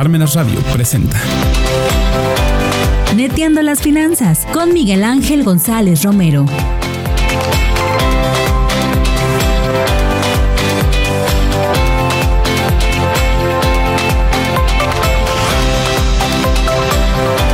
Parmenas Radio presenta. Neteando las finanzas con Miguel Ángel González Romero.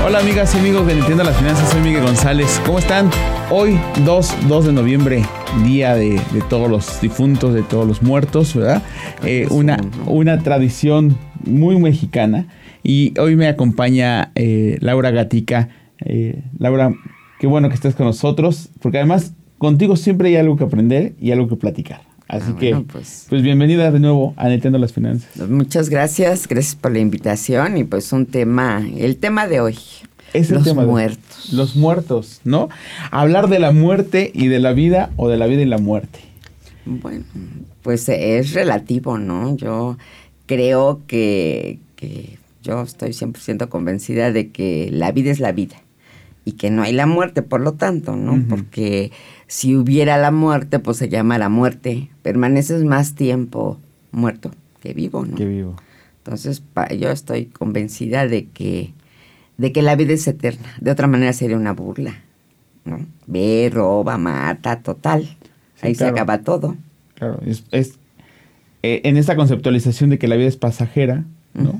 Hola amigas y amigos de Nintendo las Finanzas, soy Miguel González. ¿Cómo están? Hoy 2, 2 de noviembre, día de, de todos los difuntos, de todos los muertos, ¿verdad? Eh, una, una tradición muy mexicana. Y hoy me acompaña eh, Laura Gatica. Eh, Laura, qué bueno que estés con nosotros, porque además contigo siempre hay algo que aprender y algo que platicar. Así Ah, que, bueno, pues. pues bienvenida de nuevo a Nintendo las Finanzas. Muchas gracias, gracias por la invitación y pues un tema, el tema de hoy, Es el los tema de- muertos. Los muertos, ¿no? Hablar de la muerte y de la vida o de la vida y la muerte. Bueno, pues es relativo, ¿no? Yo creo que, que yo estoy 100% convencida de que la vida es la vida y que no hay la muerte, por lo tanto, ¿no? Porque si hubiera la muerte, pues se llama la muerte. Permaneces más tiempo muerto que vivo, ¿no? Que vivo. Entonces, pa- yo estoy convencida de que, de que la vida es eterna. De otra manera sería una burla. ¿no? Ve, roba, mata, total. Ahí claro. se acaba todo. Claro, es, es, eh, en esta conceptualización de que la vida es pasajera, ¿no?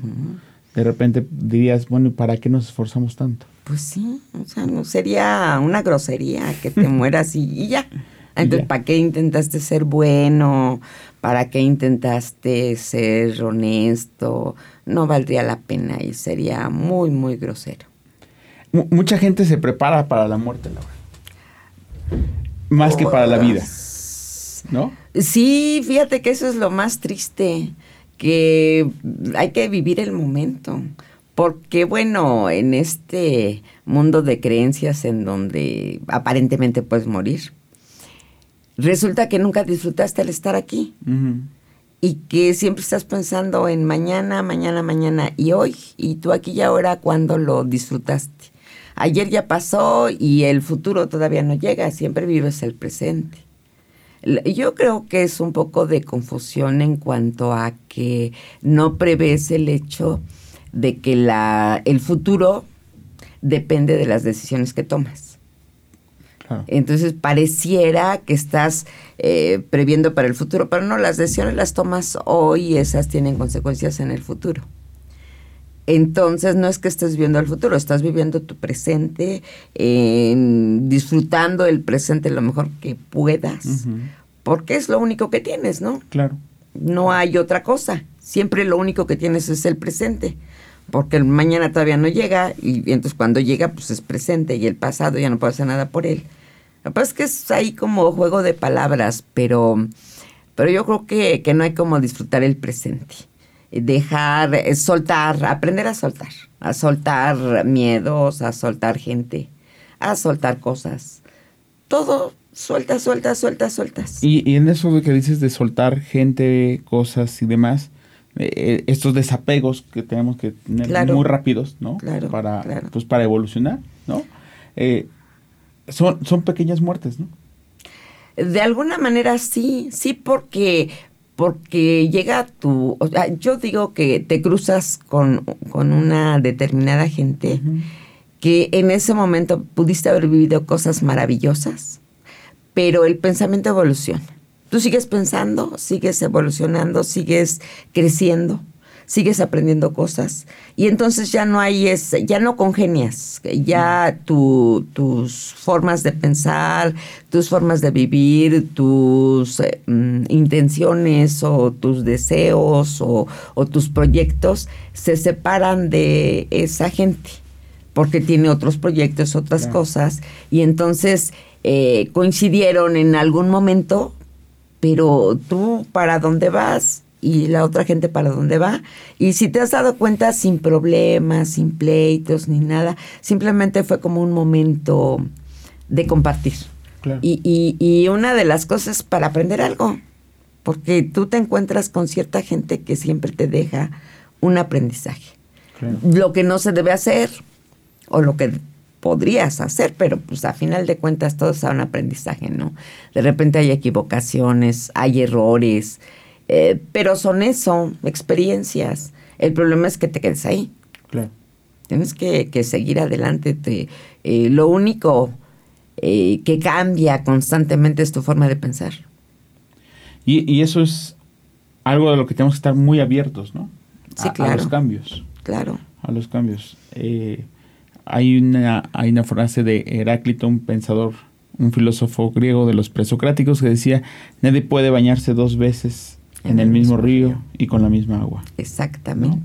De repente dirías, bueno, ¿y para qué nos esforzamos tanto? Pues sí, o sea, no sería una grosería que te mueras y, y ya. Entonces, ya. ¿para qué intentaste ser bueno? ¿Para qué intentaste ser honesto? No valdría la pena y sería muy, muy grosero. Mu- mucha gente se prepara para la muerte, Laura. Más que para la vida, ¿no? Sí, fíjate que eso es lo más triste, que hay que vivir el momento. Porque bueno, en este mundo de creencias en donde aparentemente puedes morir, resulta que nunca disfrutaste al estar aquí y que siempre estás pensando en mañana, mañana, mañana y hoy, y tú aquí y ahora cuando lo disfrutaste. Ayer ya pasó y el futuro todavía no llega, siempre vives el presente. Yo creo que es un poco de confusión en cuanto a que no prevés el hecho de que la, el futuro depende de las decisiones que tomas. Claro. Entonces pareciera que estás eh, previendo para el futuro, pero no, las decisiones las tomas hoy y esas tienen consecuencias en el futuro. Entonces no es que estés viendo el futuro, estás viviendo tu presente, en- disfrutando el presente lo mejor que puedas, porque es lo único que tienes, ¿no? Claro. No hay otra cosa. Siempre lo único que tienes es el presente. Porque el mañana todavía no llega y entonces cuando llega pues es presente y el pasado ya no puedo hacer nada por él. Lo que pasa es que es ahí como juego de palabras, pero, pero yo creo que, que no hay como disfrutar el presente. Dejar, eh, soltar, aprender a soltar, a soltar miedos, a soltar gente, a soltar cosas. Todo suelta, suelta, suelta, sueltas. Y, y en eso de que dices de soltar gente, cosas y demás, eh, eh, estos desapegos que tenemos que tener Claro. muy rápidos, ¿no? Claro, Para, claro. Pues para evolucionar, ¿no? Eh, son, son pequeñas muertes, ¿no? De alguna manera sí, sí porque porque llega tu, o sea, yo digo que te cruzas con, con una determinada gente que en ese momento pudiste haber vivido cosas maravillosas, pero el pensamiento evoluciona. Tú sigues pensando, sigues evolucionando, sigues creciendo, sigues aprendiendo cosas. Y entonces ya no hay ese, ya no congenias, ya tu- tus formas de pensar, tus formas de vivir, tus eh, mm, intenciones o tus deseos o, o tus proyectos se separan de esa gente porque tiene otros proyectos, otras Claro. cosas, y entonces eh, coincidieron en algún momento, pero tú para dónde vas y la otra gente para dónde va. Y si te has dado cuenta, sin problemas, sin pleitos, ni nada, simplemente fue como un momento de compartir. Claro. Y, y, y una de las cosas para aprender algo, porque tú te encuentras con cierta gente que siempre te deja un aprendizaje Claro. lo que no se debe hacer o lo que podrías hacer, pero pues a final de cuentas todo es un aprendizaje, ¿no? De repente hay equivocaciones, hay errores, eh, pero son eso, experiencias. El problema es que te quedes ahí. Claro. Tienes que, que seguir adelante. Te, eh, lo único eh, que cambia constantemente es tu forma de pensar. Y, y, eso es algo de lo que tenemos que estar muy abiertos, ¿no? Sí, a, claro. a los cambios. Claro. A los cambios. Eh, hay, una, hay una frase de Heráclito, un pensador, un filósofo griego de los presocráticos, que decía, nadie puede bañarse dos veces en, en el, el, mismo, mismo río, río, y con la misma agua. Exactamente. ¿no?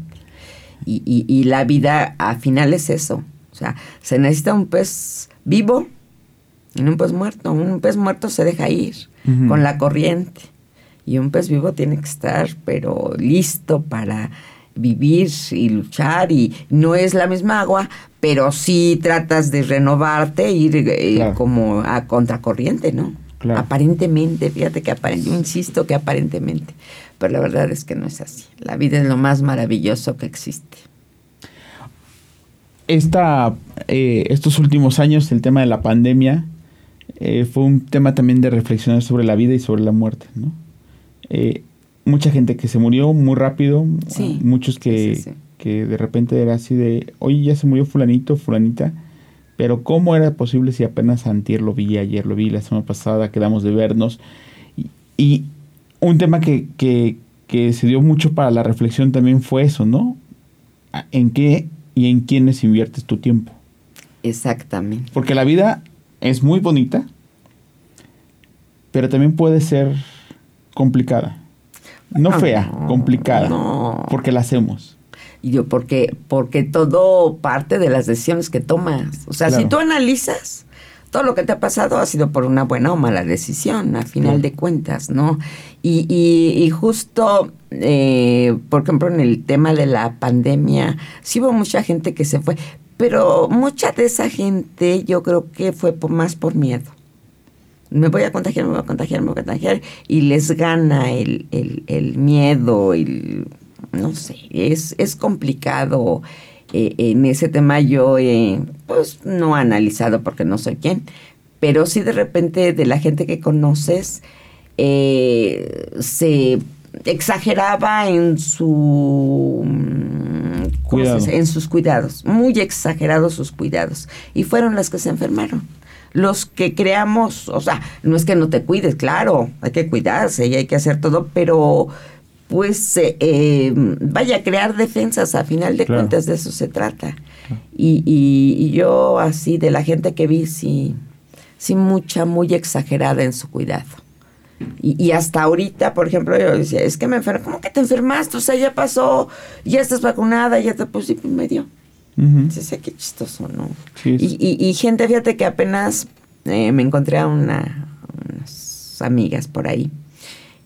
Y, y, y, la vida al final es eso. O sea, se necesita un pez vivo y un pez muerto. Un pez muerto se deja ir uh -huh. con la corriente. Y un pez vivo tiene que estar, pero listo para vivir y luchar. Y no es la misma agua, pero sí tratas de renovarte, ir eh, claro. como a contracorriente, ¿no? Claro. Aparentemente, fíjate que aparentemente, yo insisto que aparentemente, pero la verdad es que no es así. La vida es lo más maravilloso que existe. Esta, eh, estos últimos años, el tema de la pandemia, eh, fue un tema también de reflexionar sobre la vida y sobre la muerte, ¿no? Eh, mucha gente que se murió muy rápido, sí. muchos que, sí, sí, que de repente era así de, oye, ya se murió fulanito, fulanita, pero ¿cómo era posible si apenas antier lo vi, ayer lo vi, la semana pasada quedamos de vernos? Y, y un tema que, que, que, se dio mucho para la reflexión también fue eso, ¿no? ¿En qué y en quiénes inviertes tu tiempo? Exactamente. Porque la vida es muy bonita, pero también puede ser complicada. No Ah, fea, complicada. no. Porque la hacemos. Y yo, porque, porque todo parte de las decisiones que tomas. O sea, Claro. si tú analizas, todo lo que te ha pasado ha sido por una buena o mala decisión, a final de cuentas, ¿no? Y, y, y justo, eh, por ejemplo, en el tema de la pandemia, sí hubo mucha gente que se fue, pero mucha de esa gente yo creo que fue por, más por miedo. Me voy a contagiar, me voy a contagiar, me voy a contagiar, y les gana el, el, el miedo, el, no sé, es, es complicado. eh, en ese tema yo, eh, pues, no he analizado porque no soy quien, pero sí de repente de la gente que conoces eh, se exageraba en su mm, en sus cuidados, muy exagerados sus cuidados, y fueron las que se enfermaron. Los que creamos, o sea, no es que no te cuides, claro, hay que cuidarse y hay que hacer todo, pero pues eh, eh, vaya a crear defensas, a final de Claro. cuentas de eso se trata. Y, y- y yo así, de la gente que vi, sí, sí mucha, muy exagerada en su cuidado. Y, y hasta ahorita, por ejemplo, yo decía, es que me enfermé, ¿cómo que te enfermaste? O sea, ya pasó, ya estás vacunada, ya te pues sí, pues, me dio. Sí, qué chistoso, ¿no? Sí, y, sí. y- y gente, fíjate que apenas eh, me encontré a una, unas amigas por ahí.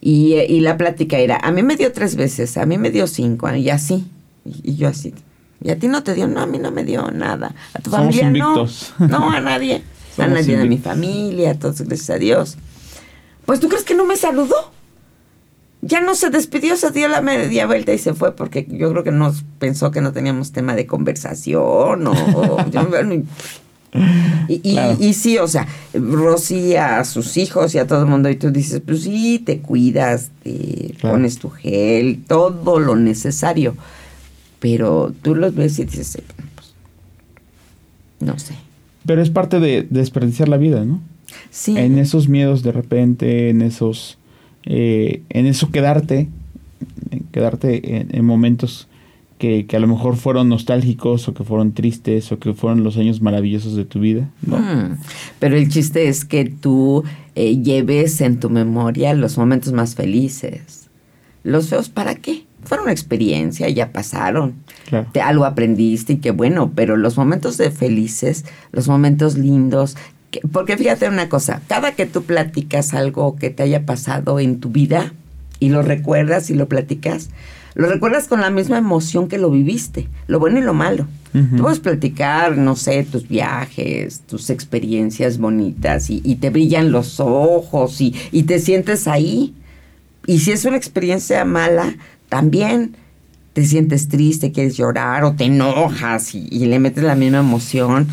Y, y la plática era, a mí me dio tres veces, a mí me dio cinco, y así. Y, y yo así. ¿Y a ti no te dio? No, a mí no me dio nada. ¿A tu Somos familia invictos. no? No, a nadie. a nadie de mi invictos. familia, a todos, gracias a Dios. Pues tú crees que no me saludó. Ya no se despidió, se dio la media vuelta y se fue porque yo creo que nos pensó que no teníamos tema de conversación o... yo- y, y, y- Claro. y sí, o sea, Rosy a sus hijos y a todo el mundo y tú dices, pues sí, te cuidas, te Claro. pones tu gel, todo lo necesario. Pero tú los ves y dices, eh, pues, no sé. Pero es parte de desperdiciar la vida, ¿no? Sí. En esos miedos de repente, en esos... eh, en eso quedarte, quedarte en, en momentos que, que a lo mejor fueron nostálgicos o que fueron tristes o que fueron los años maravillosos de tu vida, ¿no? Mm, Pero el chiste es que tú eh, lleves en tu memoria los momentos más felices. Los feos, ¿para qué? Fueron una experiencia, ya pasaron. Claro. Te- algo aprendiste y qué bueno, pero los momentos de felices, los momentos lindos, que- porque fíjate una cosa, cada que tú platicas algo que te haya pasado en tu vida y lo recuerdas y lo platicas, lo recuerdas con la misma emoción que lo viviste, lo bueno y lo malo. Tú puedes platicar, no sé, tus viajes, tus experiencias bonitas y, y te brillan los ojos y, y te sientes ahí. Y si es una experiencia mala, también te sientes triste, quieres llorar o te enojas y, y le metes la misma emoción.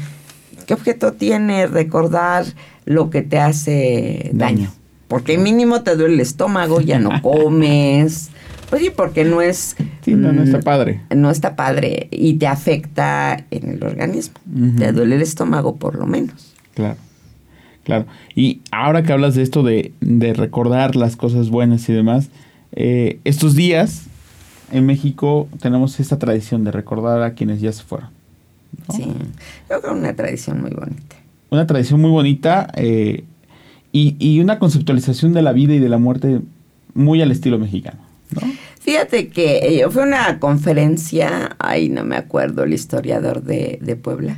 ¿Qué objeto tiene recordar lo que te hace daño? Daño. Porque mínimo te duele el estómago, ya no comes, Pues sí, porque no es... Sí, no, no está mm, padre. No está padre y te afecta en el organismo. Te duele el estómago por lo menos. Claro, claro. Y ahora que hablas de esto de, de recordar las cosas buenas y demás, eh, estos días en México tenemos esta tradición de recordar a quienes ya se fueron. ¿no? Sí, yo creo que una tradición muy bonita. Una tradición muy bonita eh, y, y una conceptualización de la vida y de la muerte muy al estilo mexicano. ¿no? Fíjate que eh, fue una conferencia, ay, no me acuerdo, el historiador de, de Puebla.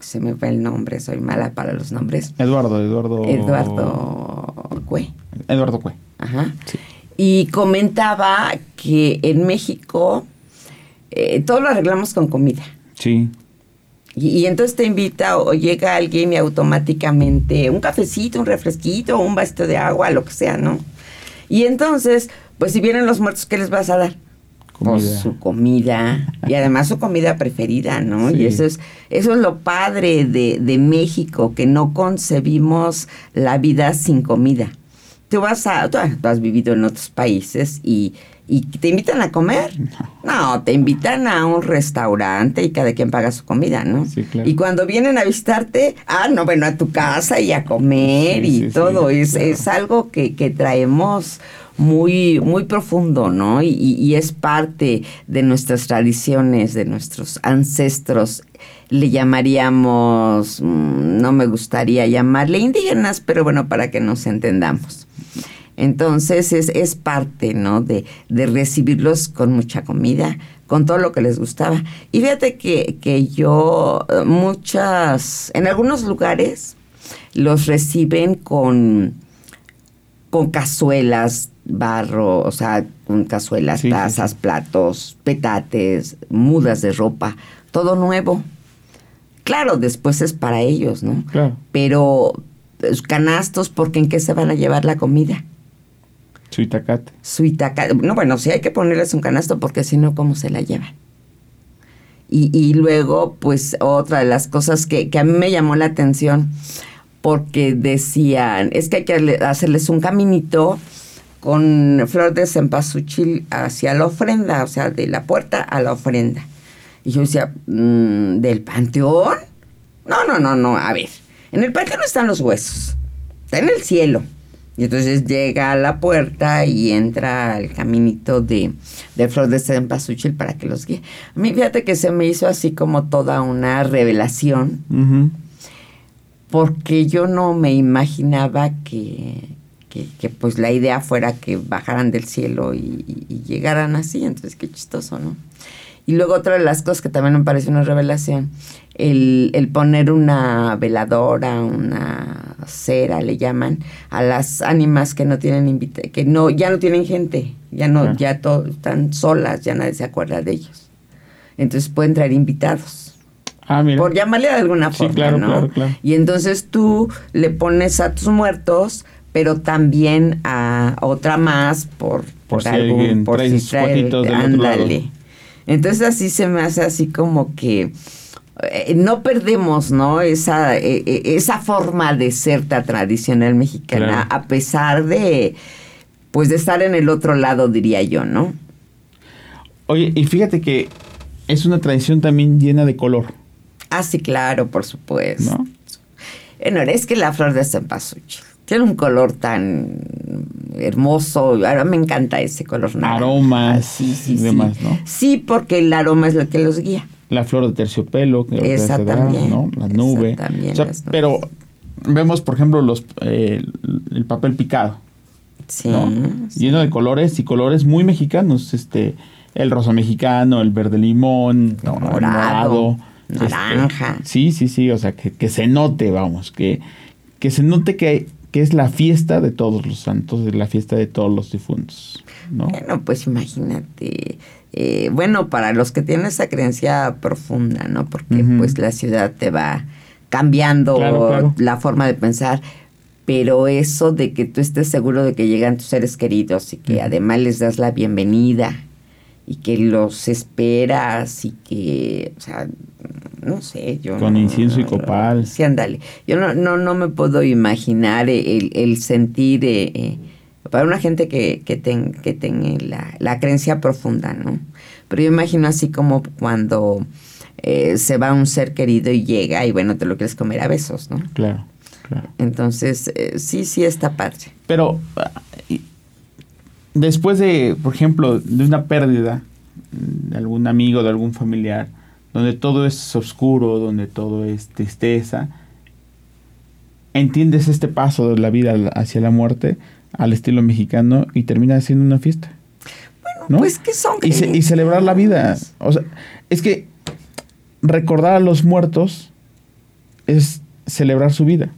Se me fue el nombre, soy mala para los nombres. Eduardo, Eduardo. Eduardo Cue. Eduardo Cue. Ajá. Sí. Y comentaba que en México eh, todo lo arreglamos con comida. Sí. Y, y entonces te invita o llega alguien y automáticamente un cafecito, un refresquito, un vasito de agua, lo que sea, ¿no? Y entonces, pues si vienen los muertos, ¿qué les vas a dar? Pues Comida. su comida y además su comida preferida, ¿no? Sí. Y eso es, eso es lo padre de, de México, que no concebimos la vida sin comida. Tú vas a, tú has vivido en otros países y, y te invitan a comer. No, te invitan a un restaurante y cada quien paga su comida, ¿no? Sí, claro. Y cuando vienen a visitarte, ah, no, bueno, a tu casa y a comer Sí, y sí, todo. es, claro. es algo que, que traemos muy, muy profundo, ¿no? Y, y es parte de nuestras tradiciones, de nuestros ancestros. Le llamaríamos, mm, no me gustaría llamarle indígenas, pero bueno, para que nos entendamos. Entonces es, es parte, ¿no? De, de recibirlos con mucha comida, con todo lo que les gustaba. Y fíjate que, que yo, eh, muchas, en algunos lugares los reciben con, con cazuelas, barro, o sea, con cazuelas, Sí, tazas, sí. platos, petates, mudas de ropa, todo nuevo. Claro, después es para ellos, ¿no? Claro. Pero pues, canastos, porque ¿en qué se van a llevar la comida? Su itacate. Su itaca- No, bueno, sí hay que ponerles un canasto porque si no, ¿cómo se la llevan? Y, y luego, pues, otra de las cosas que, que a mí me llamó la atención, porque decían, es que hay que le- hacerles un caminito con flor de cempasúchil hacia la ofrenda, o sea, de la puerta a la ofrenda. Y yo decía, "Mm, ¿del panteón? No, no, no, no, a ver, en el panteón están los huesos, está en el cielo. Y entonces llega a la puerta y entra al caminito de, de flor de cempasúchil para que los guíe. A mí fíjate que se me hizo así como toda una revelación, porque yo no me imaginaba que, que, que, pues la idea fuera que bajaran del cielo y, y- y llegaran así, entonces qué chistoso, ¿no? Y luego otra de las cosas que también me parece una revelación, el, el poner una veladora, una cera, le llaman, a las ánimas que no tienen invita que no, ya no tienen gente, ya no, ya to- están solas, ya nadie se acuerda de ellos. Entonces pueden traer invitados Ah, mira. por llamarle de alguna Sí, forma, claro, ¿no? claro, claro. Y entonces tú le pones a tus muertos, pero también a otra más por, Por si fotitos del otro lado. ándale. Entonces así se me hace así como que eh, no perdemos, ¿no? Esa, eh, eh, esa forma de ser tan tradicional mexicana, Claro. a pesar de, pues, de estar en el otro lado, diría yo, ¿no? Oye, y fíjate que es una tradición también llena de color, Ah, sí, claro, por supuesto. ¿no? Bueno, es que la flor de cempasúchil tiene un color tan hermoso. Ahora me encanta ese color naranja. Aromas Sí, sí, y sí. demás, ¿no? Sí, porque el aroma es lo que los guía. La flor de terciopelo, que Esa se da, también, ¿no? La nube. esa también, O sea, las nubes. pero vemos, por ejemplo, los eh, el papel picado, Sí. ¿no? sí. Lleno de colores y colores muy mexicanos, este, el rosa mexicano, el verde limón, El ¿no? El morado, este, naranja. sí, sí, sí, o sea, que, que se note, vamos, que, que se note que, que es la fiesta de todos los santos, es la fiesta de todos los difuntos, ¿no? Bueno, pues imagínate. eh, bueno, para los que tienen esa creencia profunda, ¿no? Porque pues la ciudad te va cambiando Claro, claro. la forma de pensar. Pero eso de que tú estés seguro de que llegan tus seres queridos y que además les das la bienvenida y que los esperas y que, o sea, no sé, yo... Con no- incienso y copal. Sí, ándale. Yo no, no, no me puedo imaginar el, el sentir eh, eh, para una gente que, que, que tenga la, la, creencia profunda, ¿no? Pero yo imagino así como cuando eh, se va un ser querido y llega y bueno, te lo quieres comer a besos, ¿no? Claro, claro. Entonces, eh, sí, sí está padre. Pero ah, después de, por ejemplo, de una pérdida de algún amigo, de algún familiar, donde todo es oscuro, donde todo es tristeza, entiendes este paso de la vida hacia la muerte al estilo mexicano y termina siendo una fiesta. Bueno, pues que son... Y, y, celebrar la vida. O sea, es que recordar a los muertos es celebrar su vida.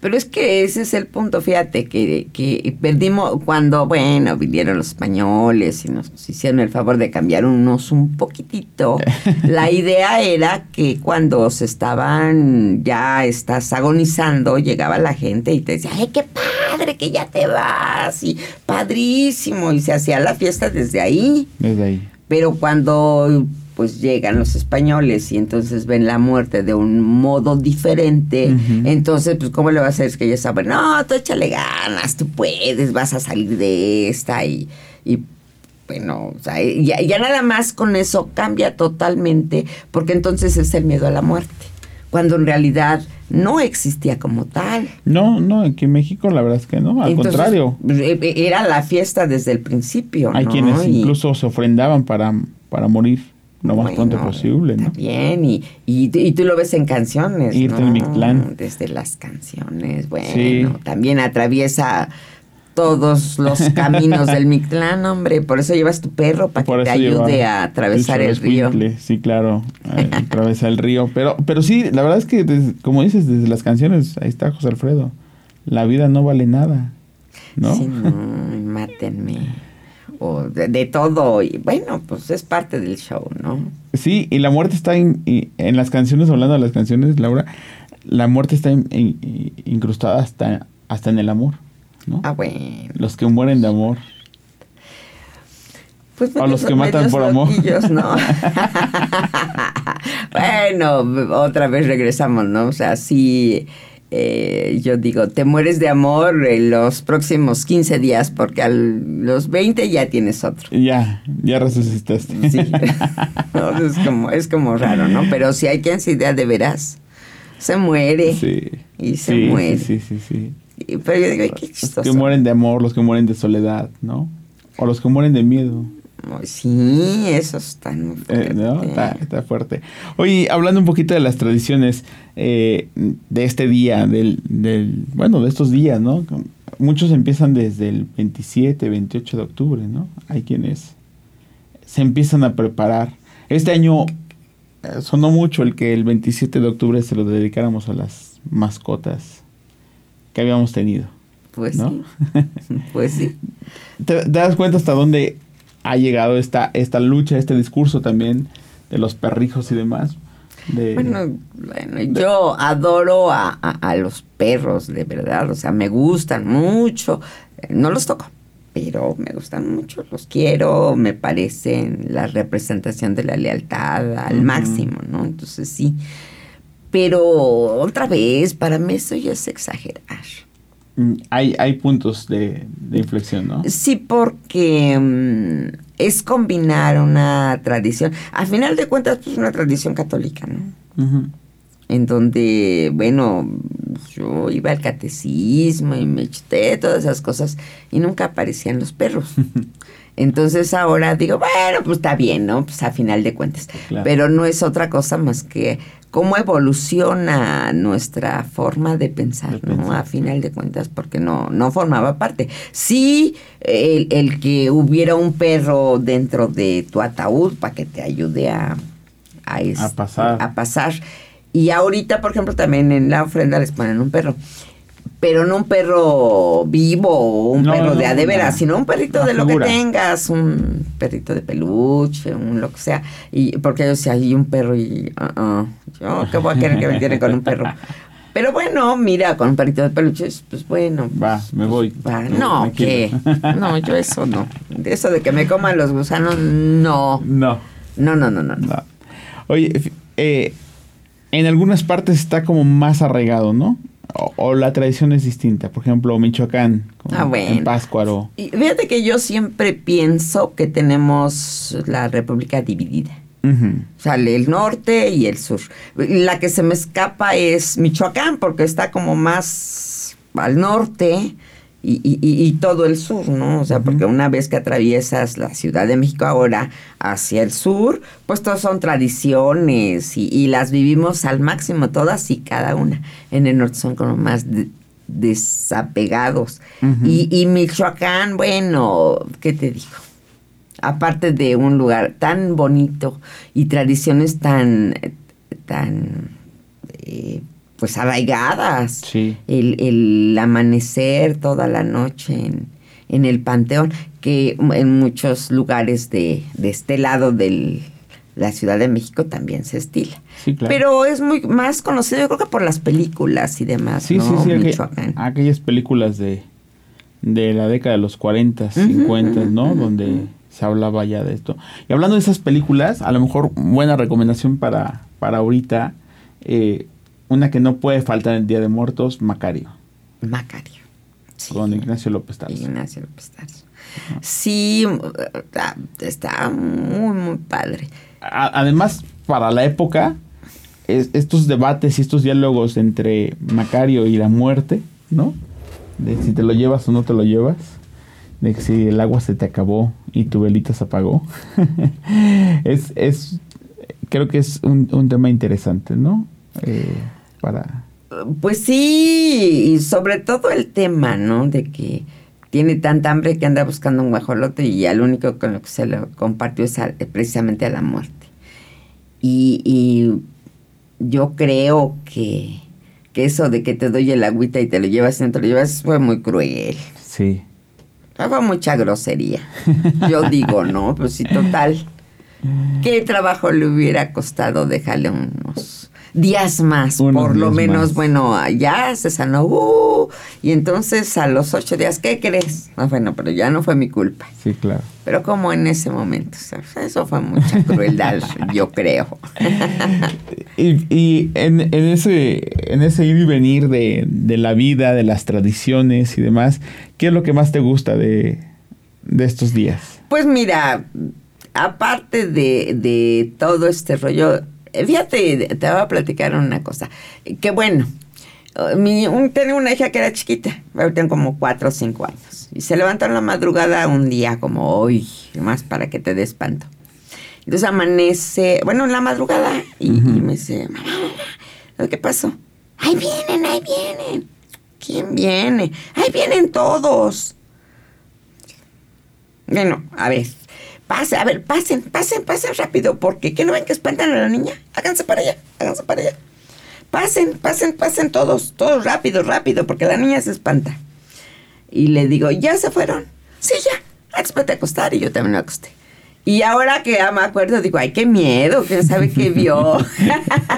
Pero es que ese es el punto, fíjate, que, que perdimos cuando, bueno, vinieron los españoles y nos hicieron el favor de cambiar unos un poquitito. La idea era que cuando se estaban ya estás agonizando, llegaba la gente y te decía, ¡ay, qué padre que ya te vas! Y padrísimo, y se hacía la fiesta desde ahí. Desde ahí. Pero cuando pues llegan los españoles y entonces ven la muerte de un modo diferente, entonces pues cómo le vas a hacer es que ya saben, no, tú échale ganas, tú puedes, vas a salir de esta y, y bueno, o sea, ya, ya nada más con eso cambia totalmente, porque entonces es el miedo a la muerte, cuando en realidad no existía como tal. No, no, aquí en México la verdad es que no, al contrario. Eh, eh, era la fiesta desde el principio. Hay quienes incluso se ofrendaban para, para morir lo más pronto posible, ¿no? Bien, y, y, tú lo ves en canciones. Irte ¿no? Mictlán. Desde las canciones, bueno, también atraviesa todos los caminos del Mictlán, hombre. Por eso llevas tu perro para que te ayude a atravesar el, río. Sí, claro, atravesar el río. Pero, pero sí, la verdad es que, como dices, desde las canciones, ahí está José Alfredo. La vida no vale nada, ¿no? Sí, no, mátenme o de, todo. Y bueno, pues es parte del show, ¿no? Sí, y la muerte está en, en las canciones, hablando de las canciones, Laura, la muerte está incrustada hasta, hasta en el amor, ¿no? Ah, bueno. Los que mueren de amor. Pues o los que matan por amor. ¿no? bueno, otra vez regresamos, ¿no? O sea, sí eh, yo digo, te mueres de amor en los próximos 15 días porque a los 20 ya tienes otro. Ya, ya resucitaste. Sí, es, como, es como raro, ¿no? Pero si hay quien se idea de veras, se muere. Sí. Y se muere. Sí, sí, sí. pero yo digo, qué chistoso. Los que mueren de amor, los que mueren de soledad, ¿no? O los que mueren de miedo. Sí, eso está muy fuerte. Eh, está, fuerte. Oye, hablando un poquito de las tradiciones eh, de este día, del, del, bueno, de estos días, ¿no? Muchos empiezan desde el 27, 28 de octubre, ¿no? Hay quienes se empiezan a preparar. Este año eh, sonó mucho el que el 27 de octubre se lo dedicáramos a las mascotas que habíamos tenido. Pues sí. pues sí. ¿Te das cuenta hasta dónde ha llegado esta, esta lucha, este discurso también de los perrijos y demás. bueno, yo adoro a, los perros, de verdad, o sea, me gustan mucho, no los toco, pero me gustan mucho, los quiero, me parecen la representación de la lealtad al máximo, ¿no? Entonces sí, pero otra vez, para mí eso ya es exagerar. Mm, hay, hay puntos de, inflexión, ¿no? Sí, porque mm, es combinar una tradición. Al final de cuentas, pues una tradición católica, ¿no? En donde, bueno, yo iba al catecismo y me eché todas esas cosas y nunca aparecían los perros. Entonces ahora digo, bueno, pues está bien, ¿no? Pues a final de cuentas. Pero no es otra cosa más que cómo evoluciona nuestra forma de pensar, ¿no? A final de cuentas, porque no, no formaba parte. Sí, el, que hubiera un perro dentro de tu ataúd para que te ayude a, a, pasar. a pasar. Y ahorita, por ejemplo, también en la ofrenda les ponen un perro pero no un perro vivo o un perro de a sino un perrito de lo que tengas, un perrito de peluche, un lo que sea. Y porque yo si hay un perro y uh yo qué voy a querer que me tiene con un perro. Pero bueno, mira, con un perrito de peluche, pues bueno. Va, me voy. Va. No, ¿qué? No, yo eso no. Eso de que me coman los gusanos, no. No. No, no, no, no. no. Oye, eh, en algunas partes está como más arraigado, ¿no? O, la tradición es distinta. Por ejemplo, Michoacán, ah, bueno. en Páscuaro. Y fíjate que yo siempre pienso que tenemos la República dividida. Sale el norte y el sur. La que se me escapa es Michoacán, porque está como más al norte y, todo el sur, ¿no? O sea, porque una vez que atraviesas la Ciudad de México ahora hacia el sur, pues todas son tradiciones y, las vivimos al máximo, todas y cada una. En el norte son como más desapegados. y, y Michoacán, bueno, ¿qué te digo? aparte de un lugar tan bonito y tradiciones tan, tan eh, pues arraigadas. El, amanecer toda la noche en, en, el panteón, que en muchos lugares de, de este lado de la Ciudad de México también se estila. Pero es muy más conocido, yo creo que por las películas y demás. Sí, sí, sí. aquellas películas de, de la década de los 40, 50, ¿no? Donde se hablaba ya de esto. Y hablando de esas películas, a lo mejor buena recomendación para, para ahorita, eh, una que no puede faltar en el Día de Muertos, Macario. Macario. Con Ignacio López Tarso. Ignacio López Tarso. Sí, está muy, muy padre. además, para la época, estos debates y estos diálogos entre Macario y la muerte, ¿no? De si te lo llevas o no te lo llevas de que si el agua se te acabó y tu velita se apagó. es, es, creo que es un, un tema interesante, ¿no? Eh, para... Pues sí, y sobre todo el tema, ¿no? De que tiene tanta hambre que anda buscando un guajolote y al único con lo que se lo compartió es precisamente a la muerte. Y, y yo creo que, que, eso de que te doy el agüita y te lo llevas y no te lo llevas fue muy cruel. Sí. Fue mucha grosería. Yo digo, no, pues sí, total. ¿Qué trabajo le hubiera costado dejarle unos días más? por lo menos, bueno, ya se sanó. Uh, y entonces a los ocho días, ¿qué crees? Ah, bueno, pero ya no fue mi culpa. Sí, claro. Pero como en ese momento, eso fue mucha crueldad, yo creo. y, en, ese, en ese ir y venir de, la vida, de las tradiciones y demás, ¿qué es lo que más te gusta de, estos días? Pues mira, aparte de, de todo este rollo, fíjate, te voy a platicar una cosa, que bueno, mi, un, tenía una hija que era chiquita, tengo como cuatro o cinco años. Y se levantó en la madrugada un día como hoy, más para que te dé espanto. Entonces amanece, bueno, en la madrugada, y, me dice, mamá, ¿qué pasó? Ahí vienen, ahí vienen. ¿Quién viene? Ahí vienen todos. Bueno, a ver, pase, a ver, pasen, pasen, pasen rápido, porque ¿qué no ven que espantan a la niña? Háganse para allá, háganse para allá. Pasen, pasen, pasen todos, todos rápido, rápido, porque la niña se espanta. Y le digo, ¿ya se fueron? Sí, ya. Antes vete a acostar y yo también me acosté. Y ahora que ya me acuerdo, digo, ay, qué miedo, quién sabe qué vio.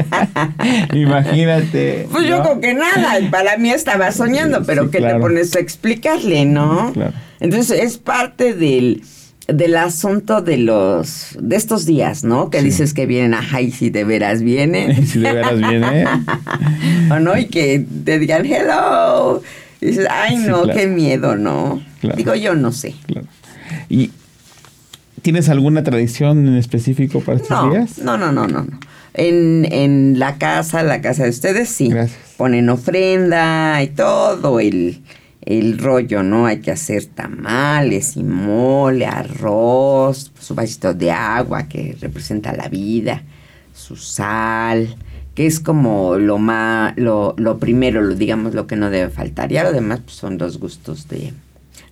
Imagínate. Pues yo creo que nada, para mí estaba soñando, pero que te pones a explicarle, ¿no? Claro. Entonces es parte del, del asunto de los de estos días, ¿no? Que dices que vienen, ajá, y si de veras vienen. si de veras vienen. o no, y que te digan hello. Y dices, ay no, qué miedo, ¿no? Digo, yo no sé. ¿Y tienes alguna tradición en específico para estos días? No, no, no, no, no. En, en la casa, la casa de ustedes, sí. Gracias. Ponen ofrenda y todo el el rollo, ¿no? Hay que hacer tamales y mole, arroz, su vasito de agua que representa la vida, su sal, que es como lo más, lo, lo primero, lo, digamos, lo que no debe faltar. Ya lo demás pues, son los gustos de,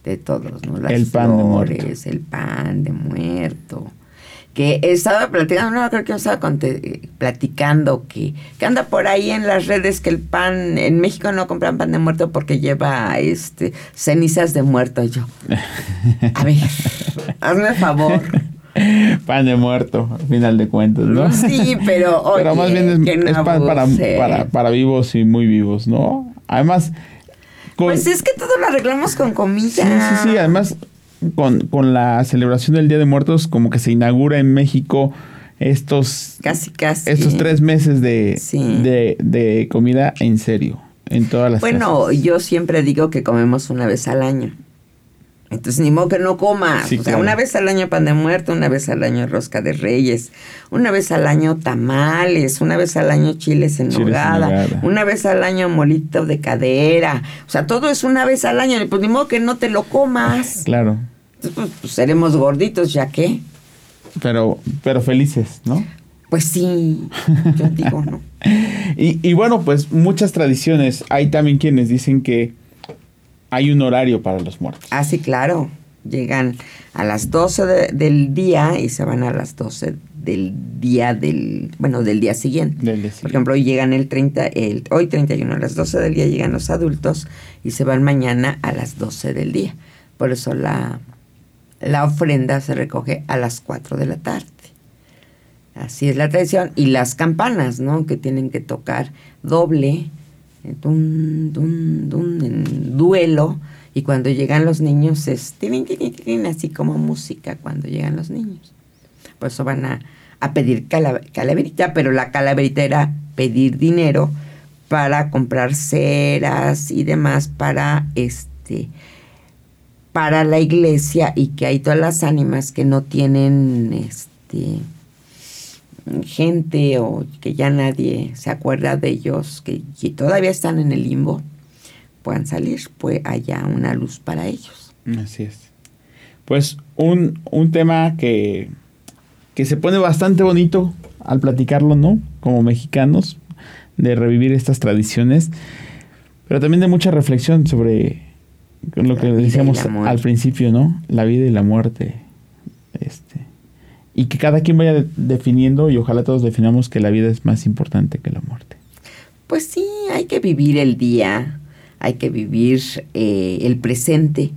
de todos, ¿no? Las el pan de muerto. el pan de muerto que estaba platicando, no creo que estaba platicando que, que anda por ahí en las redes que el pan, en México no compran pan de muerto porque lleva este cenizas de muerto. yo, a ver, hazme favor. Pan de muerto, al final de cuentas, ¿no? Sí, pero, pero más bien es, pan para, para, para, vivos y muy vivos, ¿no? Además... pues es que todo lo arreglamos con comida. Sí, sí, sí. Además, con, con la celebración del Día de Muertos, como que se inaugura en México estos, casi, casi. estos tres meses de, de, de comida en serio. en todas las Bueno, yo siempre digo que comemos una vez al año. Entonces, ni modo que no comas. Sí, o sea, claro. una vez al año pan de muerto, una vez al año rosca de reyes, una vez al año tamales, una vez al año chiles en nogada, una vez al año molito de cadera. O sea, todo es una vez al año. Pues ni modo que no te lo comas. Claro, Entonces, pues, pues, seremos gorditos, ya que. pero, pero felices, ¿no? Pues sí, yo digo, ¿no? Y, y bueno, pues muchas tradiciones. Hay también quienes dicen que hay un horario para los muertos. Ah, sí, claro. Llegan a las 12 de- del día y se van a las 12 del día del, bueno, del día siguiente. Del día Por ejemplo, hoy llegan el 30, el, hoy 31, a las 12 del día llegan los adultos y se van mañana a las 12 del día. Por eso la, la ofrenda se recoge a las 4 de la tarde. Así es la tradición. Y las campanas, ¿no? Que tienen que tocar doble, en duelo. Y cuando llegan los niños es tirin, tirin, así como música cuando llegan los niños. Por eso van a, a pedir cala- calaverita, pero la calaverita era pedir dinero para comprar ceras y demás para este para la iglesia y que hay todas las ánimas que no tienen este gente o que ya nadie se acuerda de ellos, que, que todavía están en el limbo, puedan salir, pues haya una luz para ellos. Así es. Pues un, un tema que, que se pone bastante bonito al platicarlo, ¿no? Como mexicanos, de revivir estas tradiciones, pero también de mucha reflexión sobre lo que decíamos al principio, ¿no? La vida y la muerte. Este, y que cada quien vaya de- definiendo, y ojalá todos definamos que la vida es más importante que la muerte. Pues sí, hay que vivir el día, hay que vivir eh, el presente.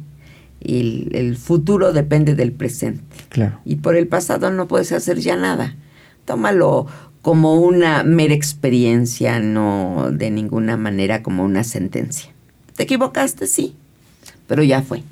El, el futuro depende del presente. Claro. Y por el pasado no puedes hacer ya nada. Tómalo como una mera experiencia, no de ninguna manera como una sentencia. ¿Te equivocaste? Sí, pero ya fue.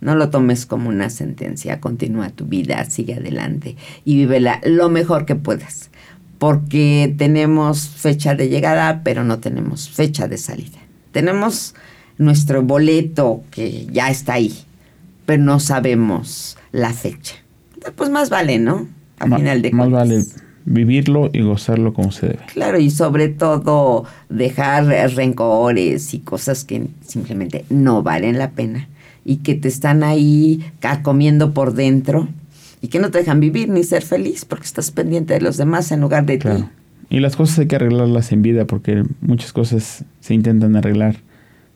No lo tomes como una sentencia, continúa tu vida, sigue adelante y vívela lo mejor que puedas. Porque tenemos fecha de llegada, pero no tenemos fecha de salida. Tenemos nuestro boleto que ya está ahí, pero no sabemos la fecha. Pues más vale, ¿no? A Ma- final de más cuentas. vale vivirlo y gozarlo como se debe. Claro, y sobre todo dejar rencores y cosas que simplemente no valen la pena y que te están ahí comiendo por dentro y que no te dejan vivir ni ser feliz porque estás pendiente de los demás en lugar de ti. Claro. Y las cosas hay que arreglarlas en vida porque muchas cosas se intentan arreglar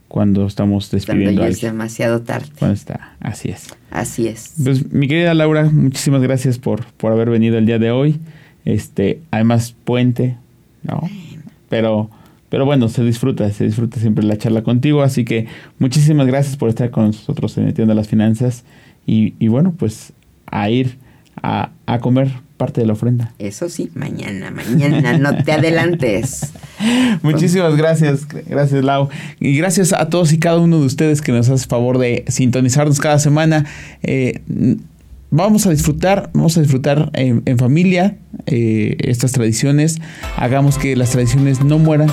cuando estamos Cuando despidiendo ya a es demasiado tarde. Cuando está, así es. Así es. Pues mi querida Laura, muchísimas gracias por, por haber venido el día de hoy. Este, además puente, ¿no? Pero, pero bueno, se disfruta, se disfruta siempre la charla contigo. Así que muchísimas gracias por estar con nosotros en Entiendo las Finanzas. Y, y bueno, pues a ir a, a comer parte de la ofrenda. Eso sí, mañana, mañana, no te adelantes. Muchísimas gracias, gracias Lau. Y gracias a todos y cada uno de ustedes que nos hace favor de sintonizarnos cada semana. Eh, vamos a disfrutar, vamos a disfrutar en, en familia eh, estas tradiciones. Hagamos que las tradiciones no mueran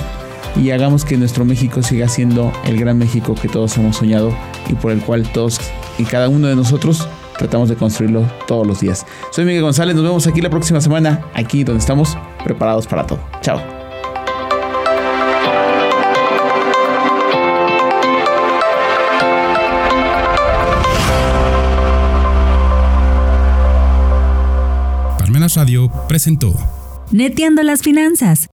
y hagamos que nuestro México siga siendo el gran México que todos hemos soñado y por el cual todos y cada uno de nosotros tratamos de construirlo todos los días. Soy Miguel González, nos vemos aquí la próxima semana, aquí donde estamos preparados para todo. Chao. Palmenas Radio presentó Neteando las finanzas